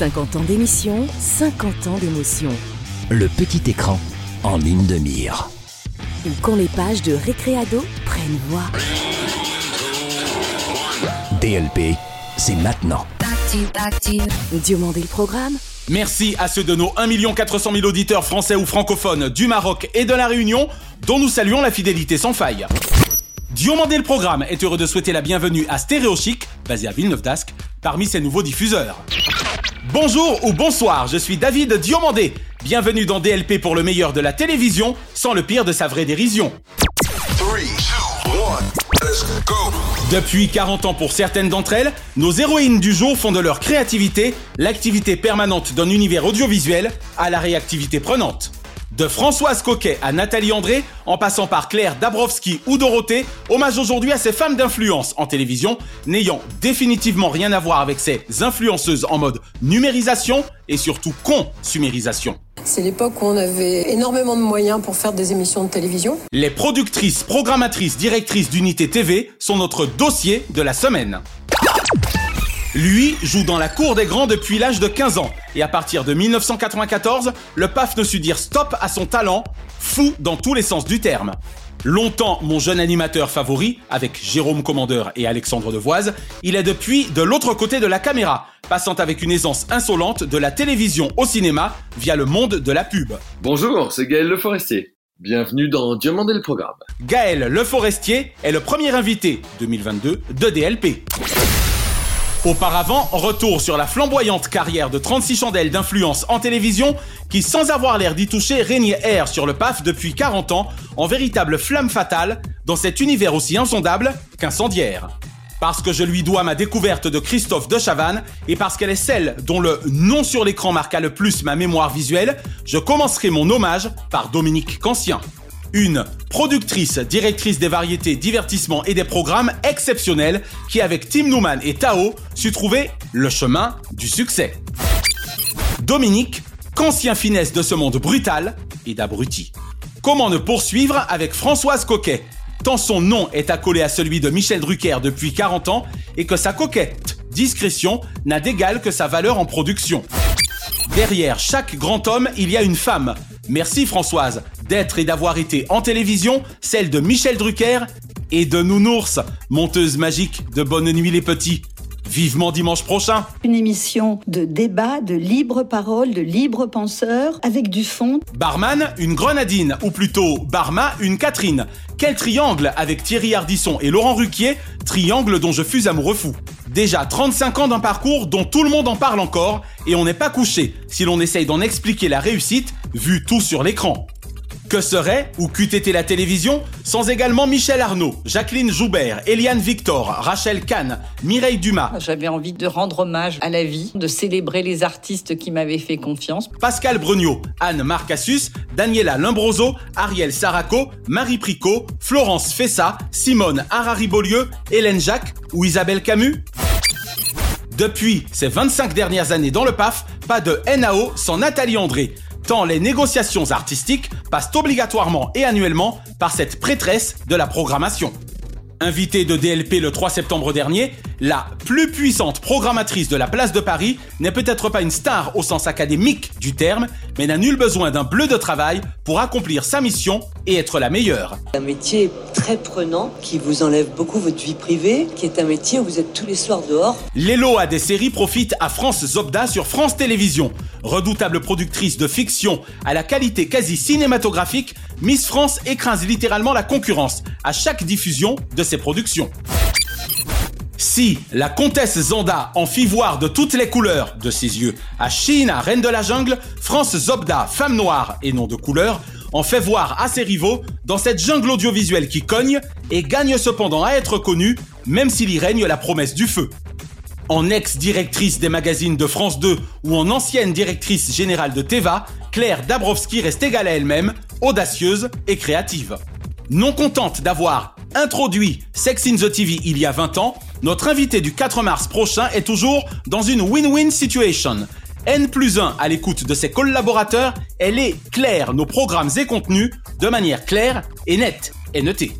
50 ans d'émission, 50 ans d'émotion. Le petit écran en ligne de mire. Ou quand les pages de Récréado prennent voix. DLP, c'est maintenant. Diomandé le programme Merci à ceux de nos 1 400 000 auditeurs français ou francophones du Maroc et de la Réunion, dont nous saluons la fidélité sans faille. Diomandé le programme est heureux de souhaiter la bienvenue à Stéréo Chic, basé à Villeneuve d'Ascq, parmi ses nouveaux diffuseurs. Bonjour ou bonsoir, je suis David Diomandé. Bienvenue dans DLP pour le meilleur de la télévision, sans le pire de sa vraie dérision. Depuis 40 ans pour certaines d'entre elles, nos héroïnes du jour font de leur créativité l'activité permanente d'un univers audiovisuel à la réactivité prenante. De Françoise Coquet à Nathalie André, en passant par Claire Dabrowski ou Dorothée, hommage aujourd'hui à ces femmes d'influence en télévision, n'ayant définitivement rien à voir avec ces influenceuses en mode numérisation et surtout consumérisation. C'est l'époque où on avait énormément de moyens pour faire des émissions de télévision. Les productrices, programmatrices, directrices d'unité TV sont notre dossier de la semaine. Lui joue dans la cour des grands depuis l'âge de 15 ans et à partir de 1994, le PAF ne sut dire stop à son talent, fou dans tous les sens du terme. Longtemps mon jeune animateur favori, avec Jérôme Commandeur et Alexandre Devoise, il est depuis de l'autre côté de la caméra, passant avec une aisance insolente de la télévision au cinéma via le monde de la pub. Bonjour, c'est Gaël Le Forestier. Bienvenue dans Diamandé le programme. Gaël Le Forestier est le premier invité 2022 de DLP. Auparavant, retour sur la flamboyante carrière de 36 chandelles d'influence en télévision qui, sans avoir l'air d'y toucher, régnait air sur le PAF depuis 40 ans en véritable flamme fatale dans cet univers aussi insondable qu'incendiaire. Parce que je lui dois ma découverte de Christophe de Chavannes et parce qu'elle est celle dont le nom sur l'écran marqua le plus ma mémoire visuelle, je commencerai mon hommage par Dominique Cancien. Une productrice, directrice des variétés, divertissements et des programmes exceptionnels qui, avec Tim Newman et Tao, sut trouver le chemin du succès. Dominique, qu'ancien finesse de ce monde brutal et d'abruti. Comment ne poursuivre avec Françoise Coquet Tant son nom est accolé à celui de Michel Drucker depuis 40 ans et que sa coquette discrétion n'a d'égal que sa valeur en production. Derrière chaque grand homme, il y a une femme. Merci Françoise d'être et d'avoir été en télévision, celle de Michel Drucker et de Nounours, monteuse magique de Bonne Nuit les Petits. Vivement dimanche prochain. Une émission de débat, de libre parole, de libre penseur, avec du fond. Barman, une grenadine, ou plutôt Barma, une Catherine. Quel triangle avec Thierry Ardisson et Laurent Ruquier, triangle dont je fus amoureux fou. Déjà 35 ans d'un parcours dont tout le monde en parle encore, et on n'est pas couché si l'on essaye d'en expliquer la réussite, vu tout sur l'écran. Que serait, ou qu'eût été la télévision, sans également Michel Arnaud, Jacqueline Joubert, Eliane Victor, Rachel Kahn, Mireille Dumas, J'avais envie de rendre hommage à la vie, de célébrer les artistes qui m'avaient fait confiance. Pascal Brugnaud, Anne Marcassus, Daniela Limbroso, Ariel Saraco, Marie Pricot, Florence Fessa, Simone Harari-Beaulieu, Hélène Jacques ou Isabelle Camus? Depuis ces 25 dernières années dans le PAF, pas de NAO sans Nathalie André, tant les négociations artistiques passent obligatoirement et annuellement par cette prêtresse de la programmation. Invitée de DLP le 3 septembre dernier, la plus puissante programmatrice de la place de Paris n'est peut-être pas une star au sens académique du terme, mais n'a nul besoin d'un bleu de travail pour accomplir sa mission et être la meilleure. Un métier très prenant qui vous enlève beaucoup votre vie privée, qui est un métier où vous êtes tous les soirs dehors. L'élo à des séries profite à France Zobda sur France Télévisions. Redoutable productrice de fiction à la qualité quasi cinématographique, Miss France écrase littéralement la concurrence à chaque diffusion de ses productions. Si la comtesse Zanda en fit voir de toutes les couleurs de ses yeux à China, reine de la jungle, France Zobda, femme noire et non de couleur, en fait voir à ses rivaux dans cette jungle audiovisuelle qui cogne et gagne cependant à être connue, même s'il y règne la promesse du feu. En ex-directrice des magazines de France 2 ou en ancienne directrice générale de Teva, Claire Dabrowski reste égale à elle-même, audacieuse et créative. Non contente d'avoir introduit Sex in the TV il y a 20 ans, notre invité du 4 mars prochain est toujours dans une win-win situation. N plus 1 à l'écoute de ses collaborateurs, elle est claire nos programmes et contenus de manière claire et nette. NET.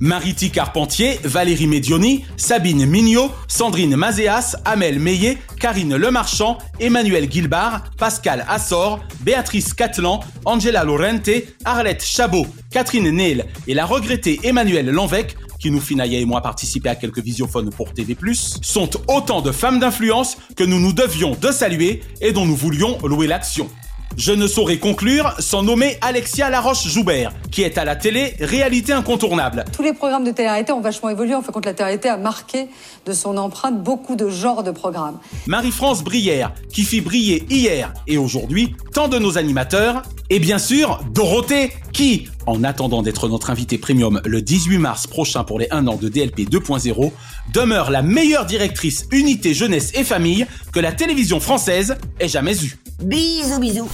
Mariti Carpentier, Valérie Medioni, Sabine Mignot, Sandrine Mazéas, Amel Meillet, Karine Lemarchand, Emmanuel Guilbard, Pascal Assor, Béatrice Catlan, Angela Lorente, Arlette Chabot, Catherine Neil et la regrettée Emmanuelle Lanvec qui nous fit Naya et moi participer à quelques visiophones pour TV+, sont autant de femmes d'influence que nous nous devions de saluer et dont nous voulions louer l'action. Je ne saurais conclure sans nommer Alexia Laroche-Joubert, qui est à la télé réalité incontournable. Tous les programmes de télé-réalité ont vachement évolué. En fait, quand la télé-réalité a marqué de son empreinte beaucoup de genres de programmes. Marie-France Brière, qui fit briller hier et aujourd'hui tant de nos animateurs. Et bien sûr, Dorothée, qui, en attendant d'être notre invité premium le 18 mars prochain pour les 1 an de DLP 2.0, demeure la meilleure directrice unité jeunesse et famille que la télévision française ait jamais eue. Bisous, bisous.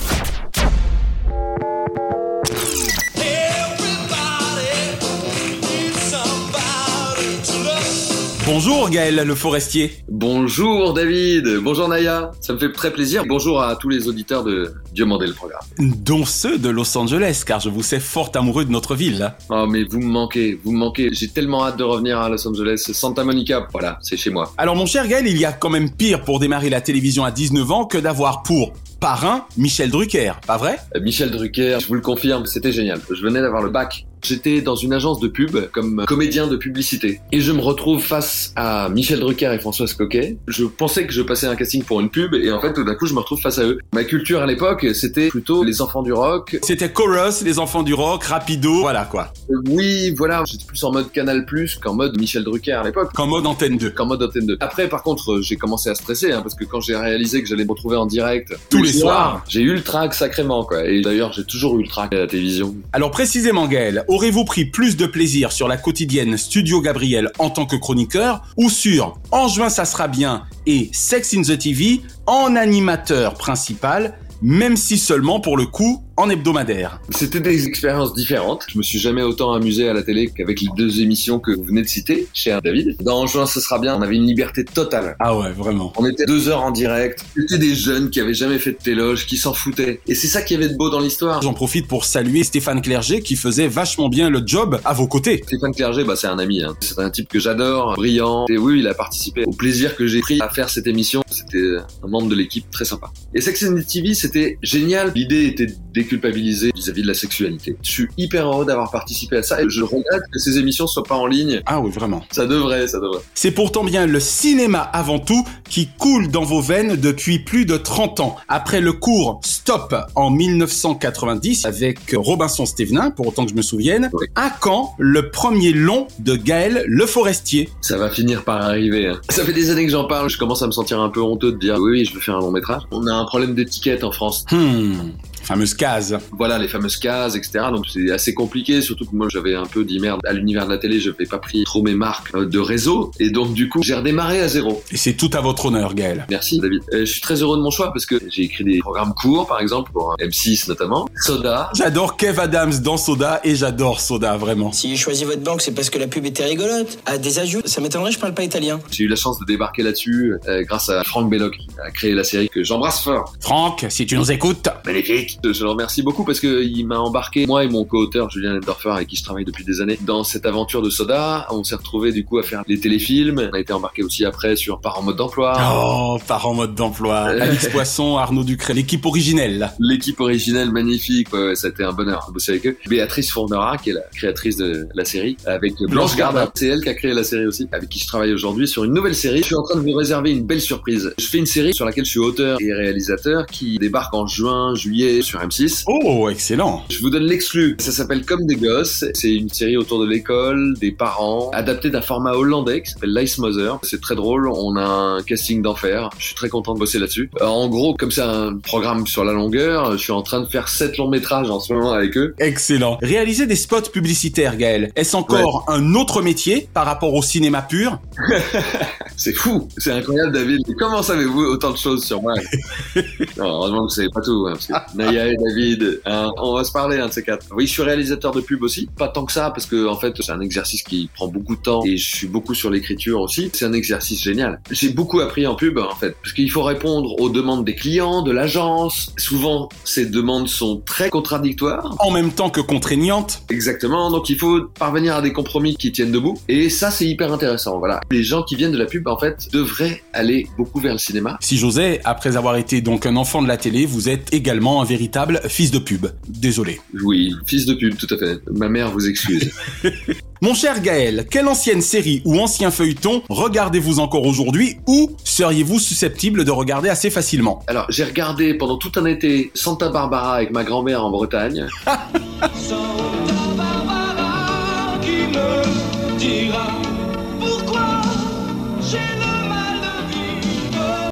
Bonjour Gaël le forestier. Bonjour David, bonjour Naya, ça me fait très plaisir. Bonjour à tous les auditeurs de Dieu le programme. Dont ceux de Los Angeles, car je vous sais fort amoureux de notre ville. Oh mais vous me manquez, vous me manquez. J'ai tellement hâte de revenir à Los Angeles. Santa Monica, voilà, c'est chez moi. Alors mon cher Gaël, il y a quand même pire pour démarrer la télévision à 19 ans que d'avoir pour parrain Michel Drucker, pas vrai? Euh, Michel Drucker, je vous le confirme, c'était génial. Je venais d'avoir le bac. J'étais dans une agence de pub comme comédien de publicité. Et je me retrouve face à Michel Drucker et Françoise Coquet. Je pensais que je passais un casting pour une pub et en fait tout d'un coup je me retrouve face à eux. Ma culture à l'époque c'était plutôt les enfants du rock. C'était Chorus, les enfants du rock, Rapido, voilà quoi. Euh, Oui, voilà, j'étais plus en mode Canal Plus qu'en mode Michel Drucker à l'époque. Qu'en mode Antenne 2. Qu'en mode Antenne 2. Après par contre j'ai commencé à stresser hein, parce que quand j'ai réalisé que j'allais me retrouver en direct Tous les soirs. j'ai eu le trac sacrément quoi. Et d'ailleurs j'ai toujours eu le trac à la télévision. Alors précisément Gaël, aurez-vous pris plus de plaisir sur la quotidienne Studio Gabriel en tant que chroniqueur ou sur En juin ça sera bien et Sex in the TV en animateur principal, même si seulement pour le coup en hebdomadaire C'était des expériences différentes. Je me suis jamais autant amusé à la télé qu'avec les deux émissions que vous venez de citer, cher David. Dans juin, ce sera bien. On avait une liberté totale. Ah ouais, vraiment. On était deux heures en direct. C'était des jeunes qui avaient jamais fait de téloge, qui s'en foutaient. Et c'est ça qui avait de beau dans l'histoire. J'en profite pour saluer Stéphane Clerget qui faisait vachement bien le job à vos côtés. Stéphane Clerget, bah, c'est un ami. Hein. C'est un type que j'adore, brillant. Et oui, il a participé au plaisir que j'ai pris à faire cette émission. C'était un membre de l'équipe très sympa. Et Sex and the TV, c'était génial. L'idée était déculpabiliser vis-à-vis de la sexualité. Je suis hyper heureux d'avoir participé à ça et je regrette que ces émissions soient pas en ligne. Ah oui, vraiment. Ça devrait, ça devrait. C'est pourtant bien le cinéma avant tout qui coule dans vos veines depuis plus de 30 ans. Après le cours Stop en 1990 avec Robinson Stevenin, pour autant que je me souvienne, Oui. à quand le premier long de Gaël Le Forestier Ça va finir par arriver. hein. Ça fait des années que j'en parle. Je commence à me sentir un peu honteux de dire oui, oui, je veux faire un long métrage. On a un problème d'étiquette en France. Hmm, fameuse case. Voilà, les fameuses cases, etc. Donc c'est assez compliqué, surtout que moi j'avais un peu dit merde à l'univers de la télé, je n'avais pas pris trop mes marques euh, de réseau. Et donc du coup, j'ai redémarré à zéro. Et c'est tout à votre honneur, Gaël. Merci David. Euh, je suis très heureux de mon choix parce que j'ai écrit des programmes courts, par exemple, pour M6 notamment. Soda. J'adore Kev Adams dans Soda et j'adore Soda, vraiment. Si j'ai choisi votre banque, c'est parce que la pub était rigolote. À des ajouts, ça m'étonnerait, je parle pas italien. J'ai eu la chance de débarquer là-dessus euh, grâce à Franck Belloc qui a créé la série que j'embrasse fort. Franck, si tu nous écoutes, Magnifique. Je le remercie beaucoup parce que il m'a embarqué, moi et mon co-auteur Julien Endorfer avec qui je travaille depuis des années, dans cette aventure de Soda. On s'est retrouvé du coup à faire les téléfilms. On a été embarqué aussi après sur Par en mode d'emploi. Oh, par en mode d'emploi. Alix Poisson, Arnaud Ducré, l'équipe originelle. L'équipe originelle magnifique, ouais, ouais, ça a été un bonheur de bosser avec eux. Béatrice Fournera, qui est la créatrice de la série, avec Blanche Gardin. C'est elle qui a créé la série aussi, avec qui je travaille aujourd'hui sur une nouvelle série. Je suis en train de vous réserver une belle surprise. Je fais une série sur laquelle je suis auteur et réalisateur qui débarque en juin, juillet. Sur M6. Oh, excellent. Je vous donne l'exclu. Ça s'appelle Comme des gosses. C'est une série autour de l'école, des parents, adaptée d'un format hollandais qui s'appelle Lice Mother. C'est très drôle. On a un casting d'enfer. Je suis très content de bosser là-dessus. Euh, en gros, comme c'est un programme sur la longueur, je suis en train de faire sept longs métrages en ce moment avec eux. Excellent. Réaliser des spots publicitaires, Gaël, est-ce encore un autre métier par rapport au cinéma pur? C'est fou. C'est incroyable, David. Comment savez-vous autant de choses sur moi? Non, Heureusement que vous savez pas tout. Hein, parce que Et David, hein, on va se parler un de ces quatre. Oui, je suis réalisateur de pub aussi. Pas tant que ça, parce que en fait, c'est un exercice qui prend beaucoup de temps et je suis beaucoup sur l'écriture aussi. C'est un exercice génial. J'ai beaucoup appris en pub, en fait, parce qu'il faut répondre aux demandes des clients, de l'agence. Souvent, ces demandes sont très contradictoires. En même temps que contraignantes. Exactement. Donc, il faut parvenir à des compromis qui tiennent debout. Et ça, c'est hyper intéressant. Voilà. Les gens qui viennent de la pub, en fait, devraient aller beaucoup vers le cinéma. Si j'osais, après avoir été donc un enfant de la télé, vous êtes également un véritable fils de pub. Désolé. Oui, fils de pub, tout à fait. Ma mère vous excuse. Mon cher Gaël, quelle ancienne série ou ancien feuilleton regardez-vous encore aujourd'hui ou seriez-vous susceptible de regarder assez facilement? Alors, j'ai regardé pendant tout un été Santa Barbara avec ma grand-mère en Bretagne.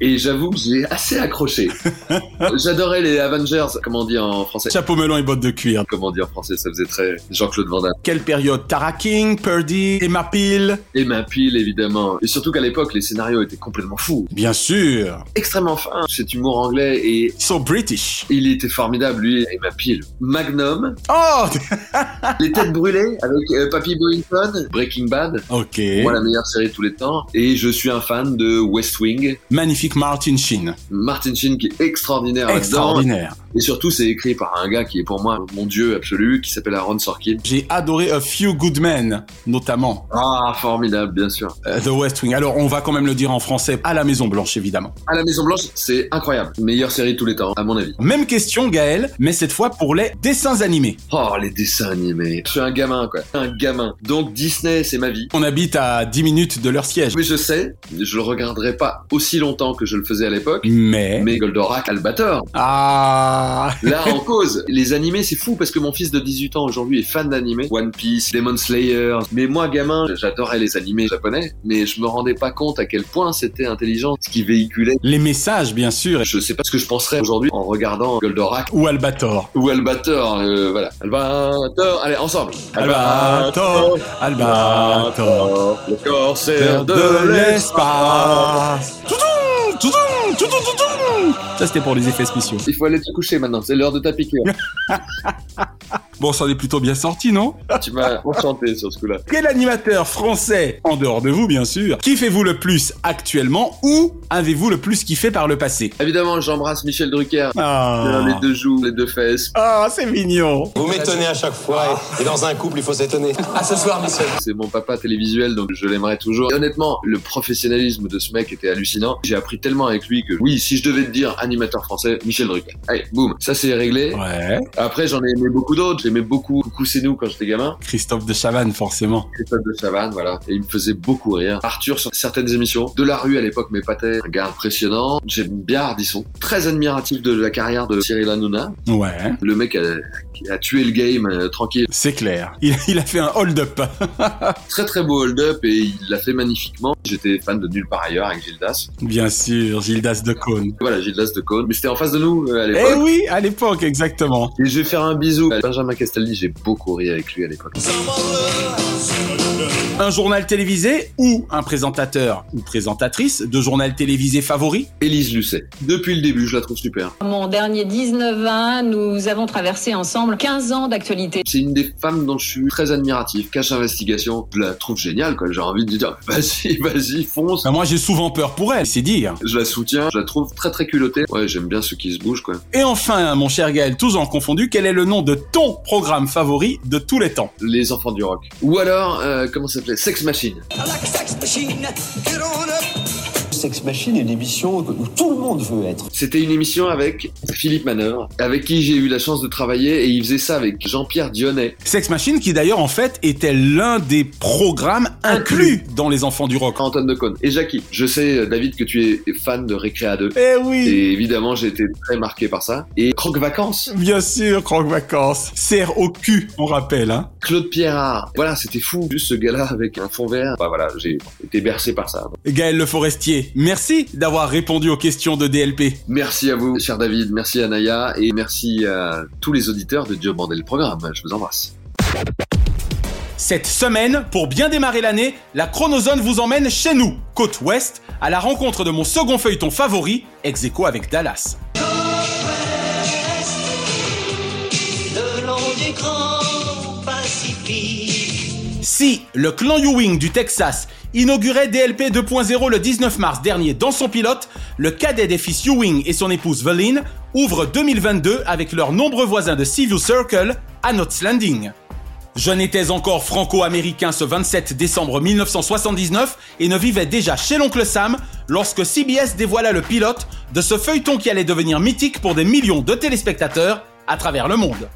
Et j'avoue que j'ai assez accroché. J'adorais les Avengers, comment on dit en français Chapeau melon et bottes de cuir. Comment on dit en français Ça faisait très Jean-Claude Van Damme. Quelle période? Tara King, Purdy, Emma Peel? Emma Peel, évidemment. Et surtout qu'à l'époque, les scénarios étaient complètement fous. Bien sûr. Extrêmement fin, cet humour anglais et... So British. Il était formidable, lui, Emma Peel. Magnum. Oh Les têtes brûlées avec euh, Papy Boyington. Breaking Bad. Ok. Moi, la meilleure série de tous les temps. Et je suis un fan de West Wing. Magnifique Martin Sheen. Martin Sheen qui est extraordinaire. Extraordinaire. Et surtout, c'est écrit par un gars qui est pour moi mon dieu absolu, qui s'appelle Aaron Sorkin. J'ai adoré A Few Good Men, notamment. Ah, formidable, bien sûr. Euh, The West Wing. Alors, on va quand même le dire en français, à la Maison Blanche, évidemment. À la Maison Blanche, c'est incroyable. Meilleure série de tous les temps, à mon avis. Même question, Gaël, mais cette fois pour les dessins animés. Oh, les dessins animés. Je suis un gamin, quoi. Un gamin. Donc, Disney, c'est ma vie. On habite à 10 minutes de leur siège. Oui, je sais. Je le regarderai pas aussi longtemps que je le faisais à l'époque. Mais... Mais Goldorak, Albator. Ah Là, en cause. Les animés, c'est fou parce que mon fils de 18 ans aujourd'hui est fan d'animés. One Piece, Demon Slayer. Mais moi, gamin, j'adorais les animés japonais, mais je me rendais pas compte à quel point c'était intelligent ce qui véhiculait. Les messages, bien sûr. Je sais pas ce que je penserais aujourd'hui en regardant Goldorak. Ou Albator. Ou Albator, euh, voilà. Albator, allez, ensemble. Albator, Albator, le corsaire de, de l'espace. Ça, c'était pour les effets spéciaux. Il faut aller te coucher maintenant, c'est l'heure de ta piqûre. Bon, ça en est plutôt bien sorti, non tu m'as enchanté sur ce coup-là. Quel animateur français, en dehors de vous bien sûr, kiffez-vous le plus actuellement ou avez-vous le plus kiffé par le passé? Évidemment, j'embrasse Michel Drucker. Ah, Les deux joues, les deux fesses. Ah, c'est mignon Vous m'étonnez à chaque fois, et, et dans un couple, il faut s'étonner. À ce soir, Michel. C'est mon papa télévisuel, donc je l'aimerais toujours. Et honnêtement, le professionnalisme de ce mec était hallucinant. J'ai appris tellement avec lui que oui, si je devais te dire animateur français, Michel Drucker. Allez, boum, ça c'est réglé. Ouais. Après, j'en ai aimé beaucoup d'autres. J'aimais beaucoup Coucou c'est nous quand j'étais gamin. Christophe de Chavannes, forcément. Christophe de Chavannes, voilà. Et il me faisait beaucoup rire. Arthur sur certaines émissions. De la rue à l'époque m'épatait. Un gars impressionnant. J'aime bien Ardisson. Très admiratif de la carrière de Cyril Hanouna. Ouais. Le mec a, tué le game euh, tranquille. C'est clair. Il, il a fait un hold-up. Très très beau hold-up et il l'a fait magnifiquement. J'étais fan de Nulle part ailleurs avec Gildas. Bien sûr, Gildas de Cône. Voilà, Gildas de Cône. Mais c'était en face de nous euh, à l'époque. Eh oui, à l'époque, exactement. Et je vais faire un bisou à Benjamin Castaldi. J'ai beaucoup ri avec lui à l'époque. Un journal télévisé ou un présentateur ou présentatrice de journal télévisé favori? Élise Lucet. Depuis le début, je la trouve super. Mon dernier 19 ans, nous avons traversé ensemble 15 ans d'actualité. C'est une des femmes dont je suis très admiratif. Cache Investigation, je la trouve géniale, quoi. J'ai envie de lui dire, vas-y, vas-y, fonce. Ben, moi, j'ai souvent peur pour elle, c'est dire. Je la soutiens, je la trouve très très culottée. Ouais, j'aime bien ceux qui se bougent, quoi. Et enfin, mon cher Gaël, tous en confondu, quel est le nom de ton programme favori de tous les temps Les enfants du rock. Ou alors, euh, comment ça s'appelait? Sex Machine. Sex Machine est une émission où tout le monde veut être. C'était une émission avec Philippe Manœuvre, avec qui j'ai eu la chance de travailler et il faisait ça avec Jean-Pierre Dionnet. Sex Machine qui d'ailleurs en fait était l'un des programmes inclus dans Les Enfants du Rock. Antoine Decaune et Jackie. Je sais David que tu es fan de Récréa 2. Eh oui Et évidemment j'ai été très marqué par ça. Et Croque Vacances. Bien sûr, Croque Vacances. Serre au cul, on rappelle. Hein. Claude Pierrat. Voilà, c'était fou. Juste ce gars-là avec un fond vert. Bah voilà, j'ai été bercé par ça. Gaël Le Forestier, merci d'avoir répondu aux questions de DLP. Merci à vous, cher David. Merci à Naya et merci à tous les auditeurs de Dieu Bandel Programme. Je vous embrasse. Cette semaine, pour bien démarrer l'année, la Chronozone vous emmène chez nous, côte ouest, à la rencontre de mon second feuilleton favori, ex aequo avec Dallas. Le. Si le clan Ewing du Texas inaugurait DLP 2.0 le 19 mars dernier dans son pilote, le cadet des fils Ewing et son épouse Veline ouvre 2022 avec leurs nombreux voisins de Seaview Circle à Knots Landing. Je n'étais encore franco-américain ce 27 décembre 1979 et ne vivais déjà chez l'oncle Sam lorsque CBS dévoila le pilote de ce feuilleton qui allait devenir mythique pour des millions de téléspectateurs à travers le monde.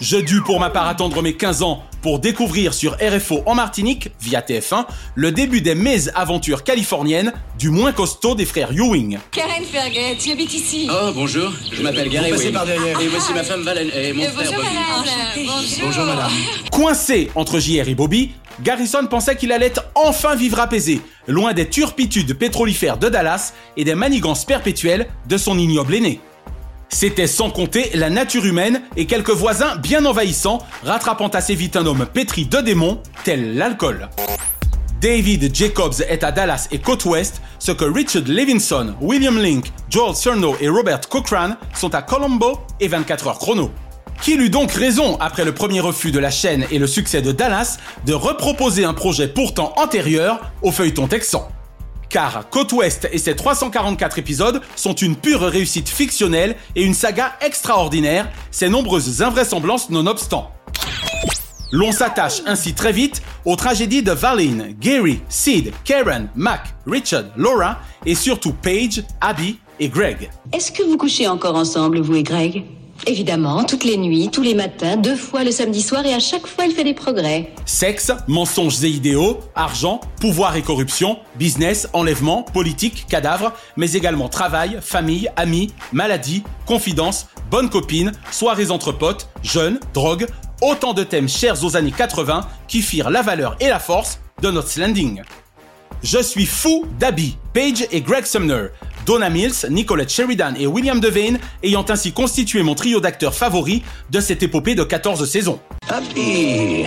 Je dus pour ma part attendre mes 15 ans pour découvrir sur RFO en Martinique, via TF1, le début des mésaventures californiennes du moins costaud des frères Ewing. Karen Ferget, tu habites ici Oh, bonjour, je m'appelle Gary Vous passez Wing. par derrière. Et voici ma femme Valen et mon frère Bonjour Bobby. madame. Bonjour. Bonjour, madame. Coincé entre JR et Bobby, Garrison pensait qu'il allait enfin vivre apaisé, loin des turpitudes pétrolifères de Dallas et des manigances perpétuelles de son ignoble aîné. C'était sans compter la nature humaine et quelques voisins bien envahissants, rattrapant assez vite un homme pétri de démons, tel l'alcool. David Jacobs est à Dallas et côte ouest, ce que Richard Levinson, William Link, Joel Cerno et Robert Cochran sont à Colombo et 24 heures chrono. Qu'il eut donc raison, après le premier refus de la chaîne et le succès de Dallas, de reproposer un projet pourtant antérieur au feuilleton texan. Car Côte Ouest et ses 344 épisodes sont une pure réussite fictionnelle et une saga extraordinaire, ses nombreuses invraisemblances nonobstant. L'on s'attache ainsi très vite aux tragédies de Valine, Gary, Sid, Karen, Mac, Richard, Laura et surtout Paige, Abby et Greg. Est-ce que vous couchez encore ensemble, vous et Greg? Évidemment, toutes les nuits, tous les matins, deux fois le samedi soir et à chaque fois il fait des progrès. Sexe, mensonges et idéaux, argent, pouvoir et corruption, business, enlèvement, politique, cadavre, mais également travail, famille, amis, maladie, confidence, bonne copine, soirées entre potes, jeunes, drogue, autant de thèmes chers aux années 80 qui firent la valeur et la force de notre landing. Je suis fou d'Abby, Paige et Greg Sumner, Donna Mills, Nicolette Sheridan et William Devane ayant ainsi constitué mon trio d'acteurs favoris de cette épopée de 14 saisons. Happy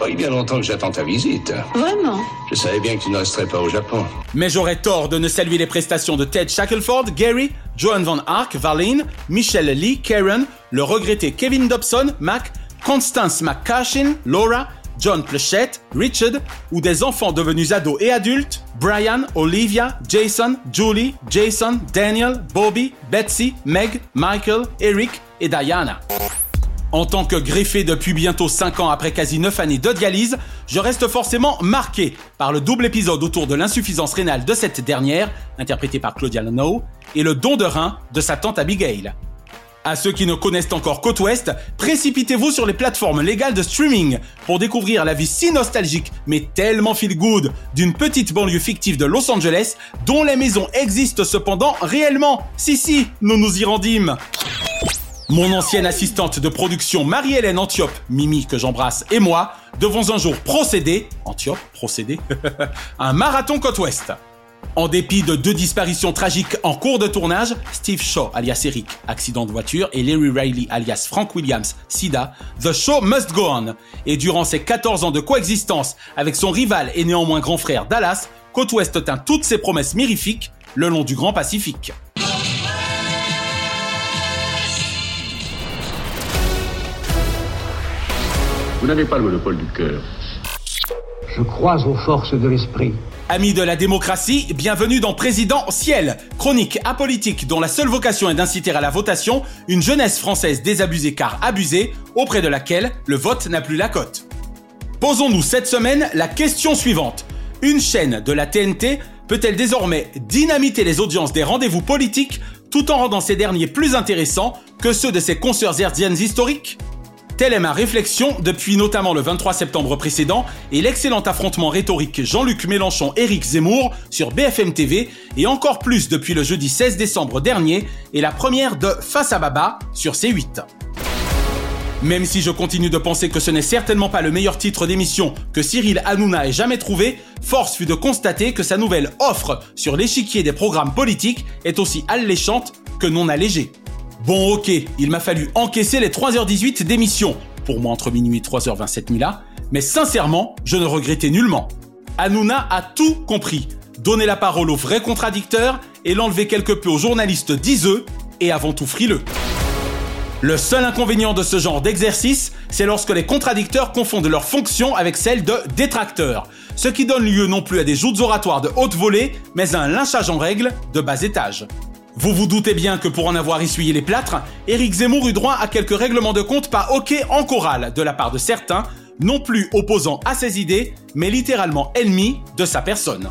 Oh, il y a bien longtemps que j'attends ta visite. Vraiment? Je savais bien que tu ne resterais pas au Japon. Mais j'aurais tort de ne saluer les prestations de Ted Shackelford, Gary, Joan Van Ark, Varlene, Michelle Lee, Karen, le regretté Kevin Dobson, Mac, Constance McCashin, Laura, John Plechette, Richard, ou des enfants devenus ados et adultes, Brian, Olivia, Jason, Julie, Jason, Daniel, Bobby, Betsy, Meg, Michael, Eric et Diana. En tant que greffé depuis bientôt 5 ans après quasi 9 années de dialyse, je reste forcément marqué par le double épisode autour de l'insuffisance rénale de cette dernière, interprétée par Claudia Lano, et le don de rein de sa tante Abigail. À ceux qui ne connaissent encore Côte Ouest, précipitez-vous sur les plateformes légales de streaming pour découvrir la vie si nostalgique mais tellement feel good d'une petite banlieue fictive de Los Angeles dont les maisons existent cependant réellement. Si si, nous nous y rendîmes. Mon ancienne assistante de production Marie-Hélène Antiope, Mimi que j'embrasse, et moi devons un jour procéder, Antiope, procéder, un marathon côte ouest. En dépit de deux disparitions tragiques en cours de tournage, Steve Shaw alias Eric, accident de voiture, et Larry Riley alias Frank Williams, SIDA, The Show Must Go On. Et durant ses 14 ans de coexistence avec son rival et néanmoins grand frère Dallas, Côte Ouest tint toutes ses promesses mirifiques le long du Grand Pacifique. Vous n'avez pas le monopole du cœur. Je crois aux forces de l'esprit. Amis de la démocratie, bienvenue dans Président Ciel, chronique apolitique dont la seule vocation est d'inciter à la votation une jeunesse française désabusée car abusée, auprès de laquelle le vote n'a plus la cote. Posons-nous cette semaine la question suivante. Une chaîne de la TNT peut-elle désormais dynamiter les audiences des rendez-vous politiques tout en rendant ces derniers plus intéressants que ceux de ses consoeurs hertziennes historiques? Telle est ma réflexion depuis notamment le 23 septembre précédent et l'excellent affrontement rhétorique Jean-Luc Mélenchon-Éric Zemmour sur BFM TV et encore plus depuis le jeudi 16 décembre dernier et la première de Face à Baba sur C8. Même si je continue de penser que ce n'est certainement pas le meilleur titre d'émission que Cyril Hanouna ait jamais trouvé, force fut de constater que sa nouvelle offre sur l'échiquier des programmes politiques est aussi alléchante que non allégée. Bon ok, il m'a fallu encaisser les 3h18 d'émission, pour moi entre minuit et 3h27 là, mais sincèrement, je ne regrettais nullement. Hanouna a tout compris, donner la parole aux vrais contradicteurs et l'enlever quelque peu aux journalistes diseux et avant tout frileux. Le seul inconvénient de ce genre d'exercice, c'est lorsque les contradicteurs confondent leur fonction avec celle de détracteurs, ce qui donne lieu non plus à des joutes oratoires de haute volée, mais à un lynchage en règle de bas étage. Vous vous doutez bien que pour en avoir essuyé les plâtres, Éric Zemmour eut droit à quelques règlements de compte pas ok en chorale de la part de certains, non plus opposants à ses idées, mais littéralement ennemis de sa personne.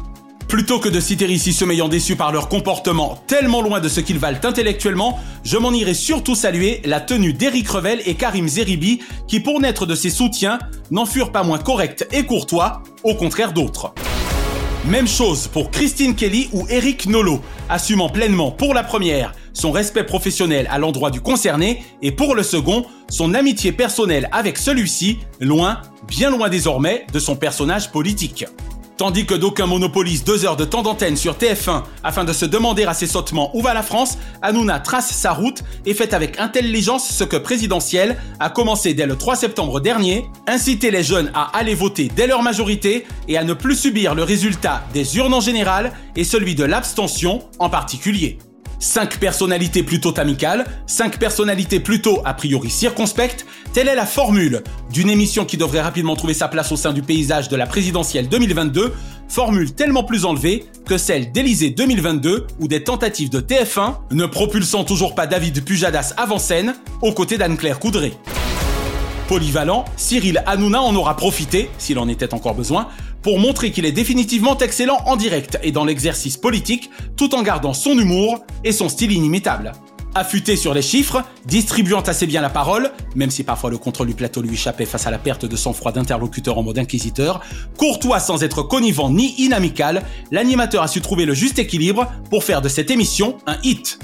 Plutôt que de citer ici ceux m'ayant déçus par leur comportement tellement loin de ce qu'ils valent intellectuellement, je m'en irai surtout saluer la tenue d'Éric Revel et Karim Zeribi qui pour n'être de ses soutiens n'en furent pas moins corrects et courtois, au contraire d'autres. Même chose pour Christine Kelly ou Eric Nolo, assumant pleinement pour la première son respect professionnel à l'endroit du concerné et pour le second son amitié personnelle avec celui-ci, loin, bien loin désormais de son personnage politique. Tandis que d'aucuns monopolisent deux heures de temps d'antenne sur TF1 afin de se demander assez sottement où va la France, Hanouna trace sa route et fait avec intelligence ce que présidentiel a commencé dès le 3 septembre dernier, inciter les jeunes à aller voter dès leur majorité et à ne plus subir le résultat des urnes en général et celui de l'abstention en particulier. Cinq personnalités plutôt amicales, cinq personnalités plutôt a priori circonspectes, telle est la formule d'une émission qui devrait rapidement trouver sa place au sein du paysage de la présidentielle 2022, formule tellement plus enlevée que celle d'Élysée 2022 ou des tentatives de TF1 ne propulsant toujours pas David Pujadas avant scène aux côtés d'Anne-Claire Coudray. Polyvalent, Cyril Hanouna en aura profité, s'il en était encore besoin, pour montrer qu'il est définitivement excellent en direct et dans l'exercice politique, tout en gardant son humour et son style inimitable. Affûté sur les chiffres, distribuant assez bien la parole, même si parfois le contrôle du plateau lui échappait face à la perte de sang-froid d'interlocuteur en mode inquisiteur, courtois sans être connivant ni inamical, l'animateur a su trouver le juste équilibre pour faire de cette émission un hit.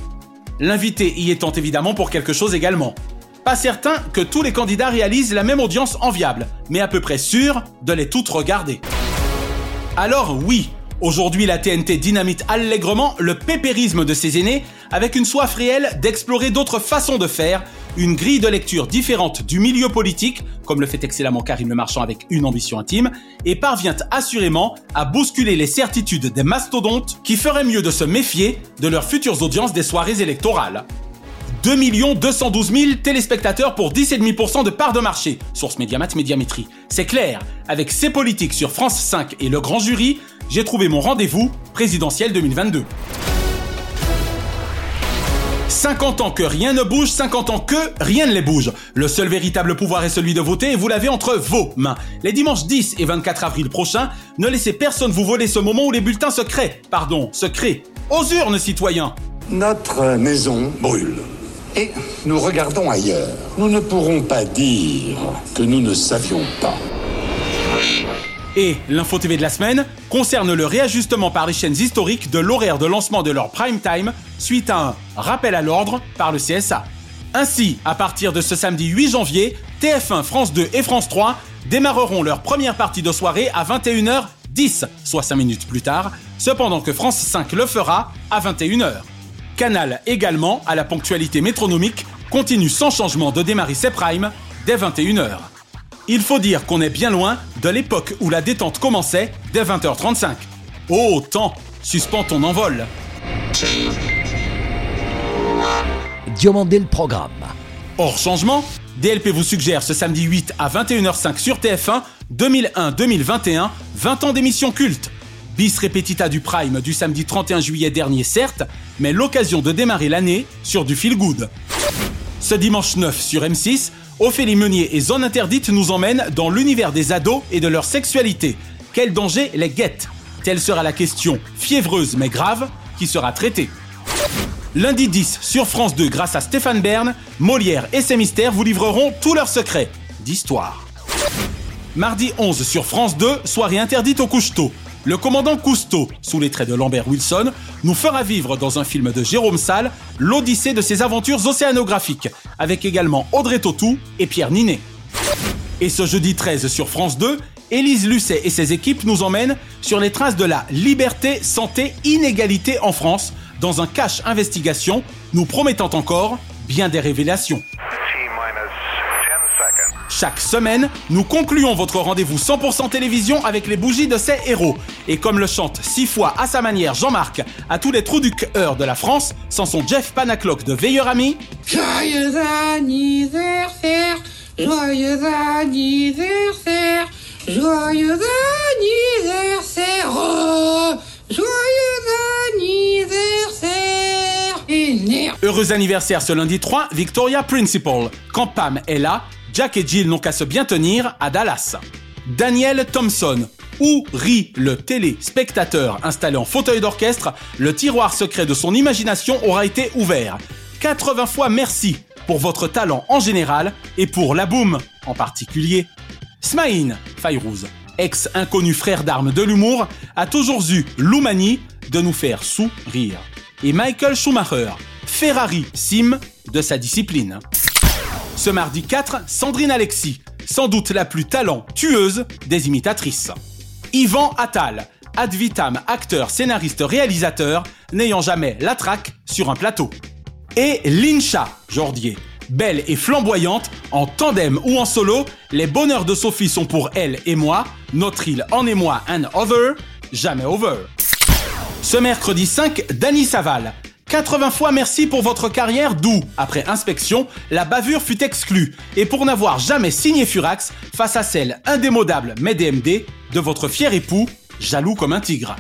L'invité y étant évidemment pour quelque chose également. Pas certain que tous les candidats réalisent la même audience enviable, mais à peu près sûr de les toutes regarder. Alors oui, aujourd'hui la TNT dynamite allègrement le pépérisme de ses aînés avec une soif réelle d'explorer d'autres façons de faire, une grille de lecture différente du milieu politique, comme le fait excellemment Karim Le Marchand avec une ambition intime, et parvient assurément à bousculer les certitudes des mastodontes qui feraient mieux de se méfier de leurs futures audiences des soirées électorales. 2 212 000 téléspectateurs pour 10,5% de part de marché. Source Médiamat Médiamétrie. C'est clair, avec ces politiques sur France 5 et le grand jury, j'ai trouvé mon rendez-vous présidentiel 2022. 50 ans que rien ne bouge, 50 ans que rien ne les bouge. Le seul véritable pouvoir est celui de voter et vous l'avez entre vos mains. Les dimanches 10 et 24 avril prochains, ne laissez personne vous voler ce moment où les bulletins se créent. Pardon, se créent. Aux urnes, citoyens Notre maison brûle. Et nous regardons ailleurs. Nous ne pourrons pas dire que nous ne savions pas. Et l'info TV de la semaine concerne le réajustement par les chaînes historiques de l'horaire de lancement de leur prime time suite à un rappel à l'ordre par le CSA. Ainsi, à partir de ce samedi 8 janvier, TF1, France 2 et France 3 démarreront leur première partie de soirée à 21h10, soit 5 minutes plus tard, cependant que France 5 le fera à 21h. Canal également, à la ponctualité métronomique, continue sans changement de démarrer ses primes dès 21h. Il faut dire qu'on est bien loin de l'époque où la détente commençait dès 20h35. Oh, temps, suspends ton envol. Le programme. Hors changement, DLP vous suggère ce samedi 8 à 21h05 sur TF1 2001-2021, 20 ans d'émission culte bis repetita du Prime du samedi 31 juillet dernier certes, mais l'occasion de démarrer l'année sur du feel good. Ce dimanche 9 sur M6, Ophélie Meunier et Zone Interdite nous emmènent dans l'univers des ados et de leur sexualité. Quel danger les guette Telle sera la question fiévreuse mais grave qui sera traitée. Lundi 10 sur France 2 grâce à Stéphane Bern, Molière et ses mystères vous livreront tous leurs secrets d'histoire. Mardi 11 sur France 2, soirée interdite au couche-tôt. Le commandant Cousteau, sous les traits de Lambert Wilson, nous fera vivre dans un film de Jérôme Salle l'odyssée de ses aventures océanographiques, avec également Audrey Tautou et Pierre Ninet. Et ce jeudi 13 sur France 2, Élise Lucet et ses équipes nous emmènent sur les traces de la liberté, santé, inégalité en France, dans un cache investigation, nous promettant encore bien des révélations. Chaque semaine, nous concluons votre rendez-vous 100% télévision avec les bougies de ces héros. Et comme le chante six fois à sa manière Jean-Marc à tous les trous du cœur de la France, sans son Jeff Panaclock de Veilleur Ami. Joyeux anniversaire, joyeux anniversaire, joyeux anniversaire, oh, joyeux anniversaire. Heureux anniversaire ce lundi 3, Victoria Principal. Quand Pam est là, Jack et Jill n'ont qu'à se bien tenir à Dallas. Daniel Thompson. Où rit le téléspectateur installé en fauteuil d'orchestre, le tiroir secret de son imagination aura été ouvert. 80 fois merci pour votre talent en général et pour la boum en particulier. Smaïn Fayrouz, ex-inconnu frère d'armes de l'humour, a toujours eu l'oumanie de nous faire sourire. Et Michael Schumacher, Ferrari Sim de sa discipline. Ce mardi 4, Sandrine Alexis, sans doute la plus talentueuse des imitatrices. Yvan Attal, ad vitam acteur, scénariste, réalisateur, n'ayant jamais la traque sur un plateau. Et Lincha Jordier, belle et flamboyante, en tandem ou en solo, les bonheurs de Sophie sont pour elle et moi, notre île en émoi and over, jamais over. Ce mercredi 5, Dany Saval. 80 fois merci pour votre carrière d'où, après inspection, la bavure fut exclue et pour n'avoir jamais signé Furax face à celle indémodable mais DMD de votre fier époux, jaloux comme un tigre.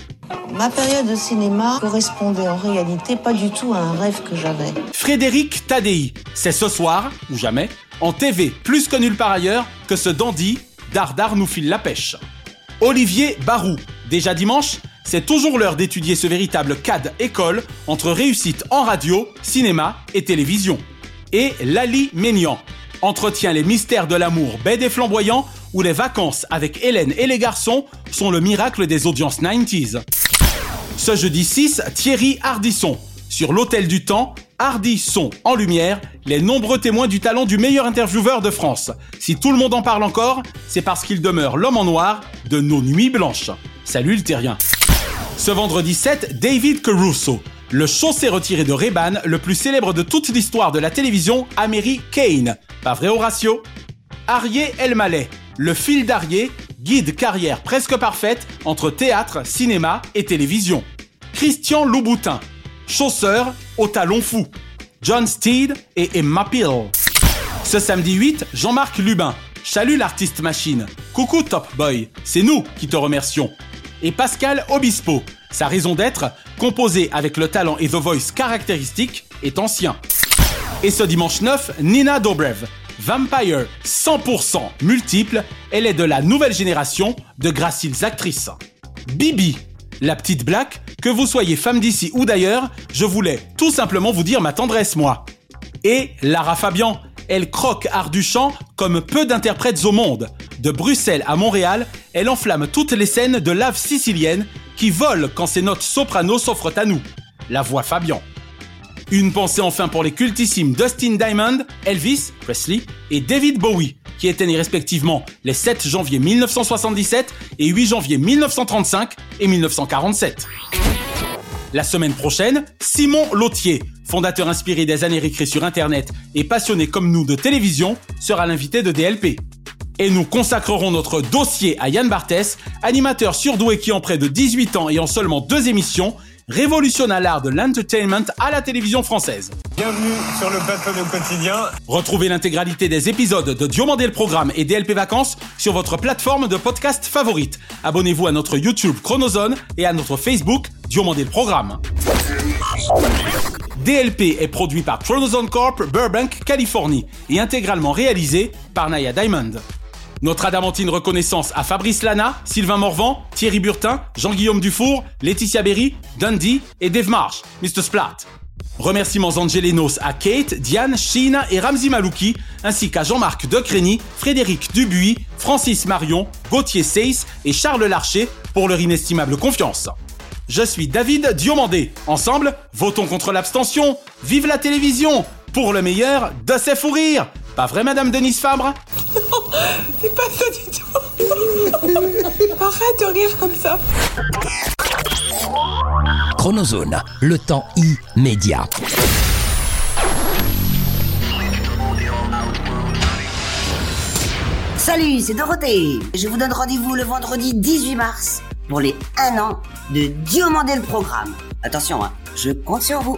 Ma période de cinéma correspondait en réalité pas du tout à un rêve que j'avais. Frédéric Tadei, c'est ce soir, ou jamais, en TV plus que nulle part ailleurs que ce dandy, Dardar nous file la pêche. Olivier Barou, déjà dimanche, c'est toujours l'heure d'étudier ce véritable CAD école entre réussite en radio, cinéma et télévision. Et Lali Ménian entretient les mystères de l'amour bête et flamboyant où les vacances avec Hélène et les garçons sont le miracle des audiences 90s. Ce jeudi 6, Thierry Hardisson. Sur l'Hôtel du Temps, Hardisson en lumière, les nombreux témoins du talent du meilleur intervieweur de France. Si tout le monde en parle encore, c'est parce qu'il demeure l'homme en noir de nos nuits blanches. Salut le terrien. Ce vendredi 7, David Caruso. Le chaussé retiré de Reban, le plus célèbre de toute l'histoire de la télévision américaine. Pas vrai Horatio? Arié Elmaleh. Le fil d'Arié, guide carrière presque parfaite entre théâtre, cinéma et télévision. Christian Louboutin. Chausseur au talon fou. John Steed et Emma Peel. Ce samedi 8, Jean-Marc Lubin. Chalut l'artiste machine. Coucou Top Boy, c'est nous qui te remercions. Et Pascal Obispo. Sa raison d'être, composée avec le talent et The Voice caractéristique, est ancien. Et ce dimanche 9, Nina Dobrev. Vampire 100% multiple, elle est de la nouvelle génération de graciles actrices. Bibi, la petite black, que vous soyez femme d'ici ou d'ailleurs, je voulais tout simplement vous dire ma tendresse, moi. Et Lara Fabian, elle croque art du chant comme peu d'interprètes au monde. De Bruxelles à Montréal, elle enflamme toutes les scènes de lave sicilienne qui volent quand ses notes soprano s'offrent à nous. La voix Fabian. Une pensée enfin pour les cultissimes Dustin Diamond, Elvis, Presley et David Bowie, qui étaient respectivement les 7 janvier 1977 et 8 janvier 1935 et 1947. La semaine prochaine, Simon Lautier, fondateur inspiré des années récré sur Internet et passionné comme nous de télévision, sera l'invité de DLP. Et nous consacrerons notre dossier à Yann Barthès, animateur surdoué qui en près de 18 ans et en seulement deux émissions, révolutionne l'art de l'entertainment à la télévision française. Bienvenue sur le plateau de quotidien. Retrouvez l'intégralité des épisodes de Diomandé le Programme et DLP Vacances sur votre plateforme de podcast favorite. Abonnez-vous à notre YouTube Chronozone et à notre Facebook Diomandé le Programme. DLP est produit par Chronozone Corp, Burbank, Californie et intégralement réalisé par Naya Diamond. Notre adamantine reconnaissance à Fabrice Lana, Sylvain Morvan, Thierry Burtin, Jean-Guillaume Dufour, Laetitia Berry, Dundee et Dave Marsh, Mr. Splat. Remerciements angelenos à Kate, Diane, Sheena et Ramzi Malouki, ainsi qu'à Jean-Marc Decrény, Frédéric Dubuis, Francis Marion, Gauthier Seyss et Charles Larcher pour leur inestimable confiance. Je suis David Diomandé. Ensemble, votons contre l'abstention. Vive la télévision Pour le meilleur de ses fous rires Pas vrai, Madame Denise Fabre? C'est pas ça du tout. Arrête de rire comme ça. Chronozone, le temps immédiat. Salut, c'est Dorothée. Je vous donne rendez-vous le vendredi 18 mars pour les 1 an de Diomandé le programme. Attention, hein, je compte sur vous.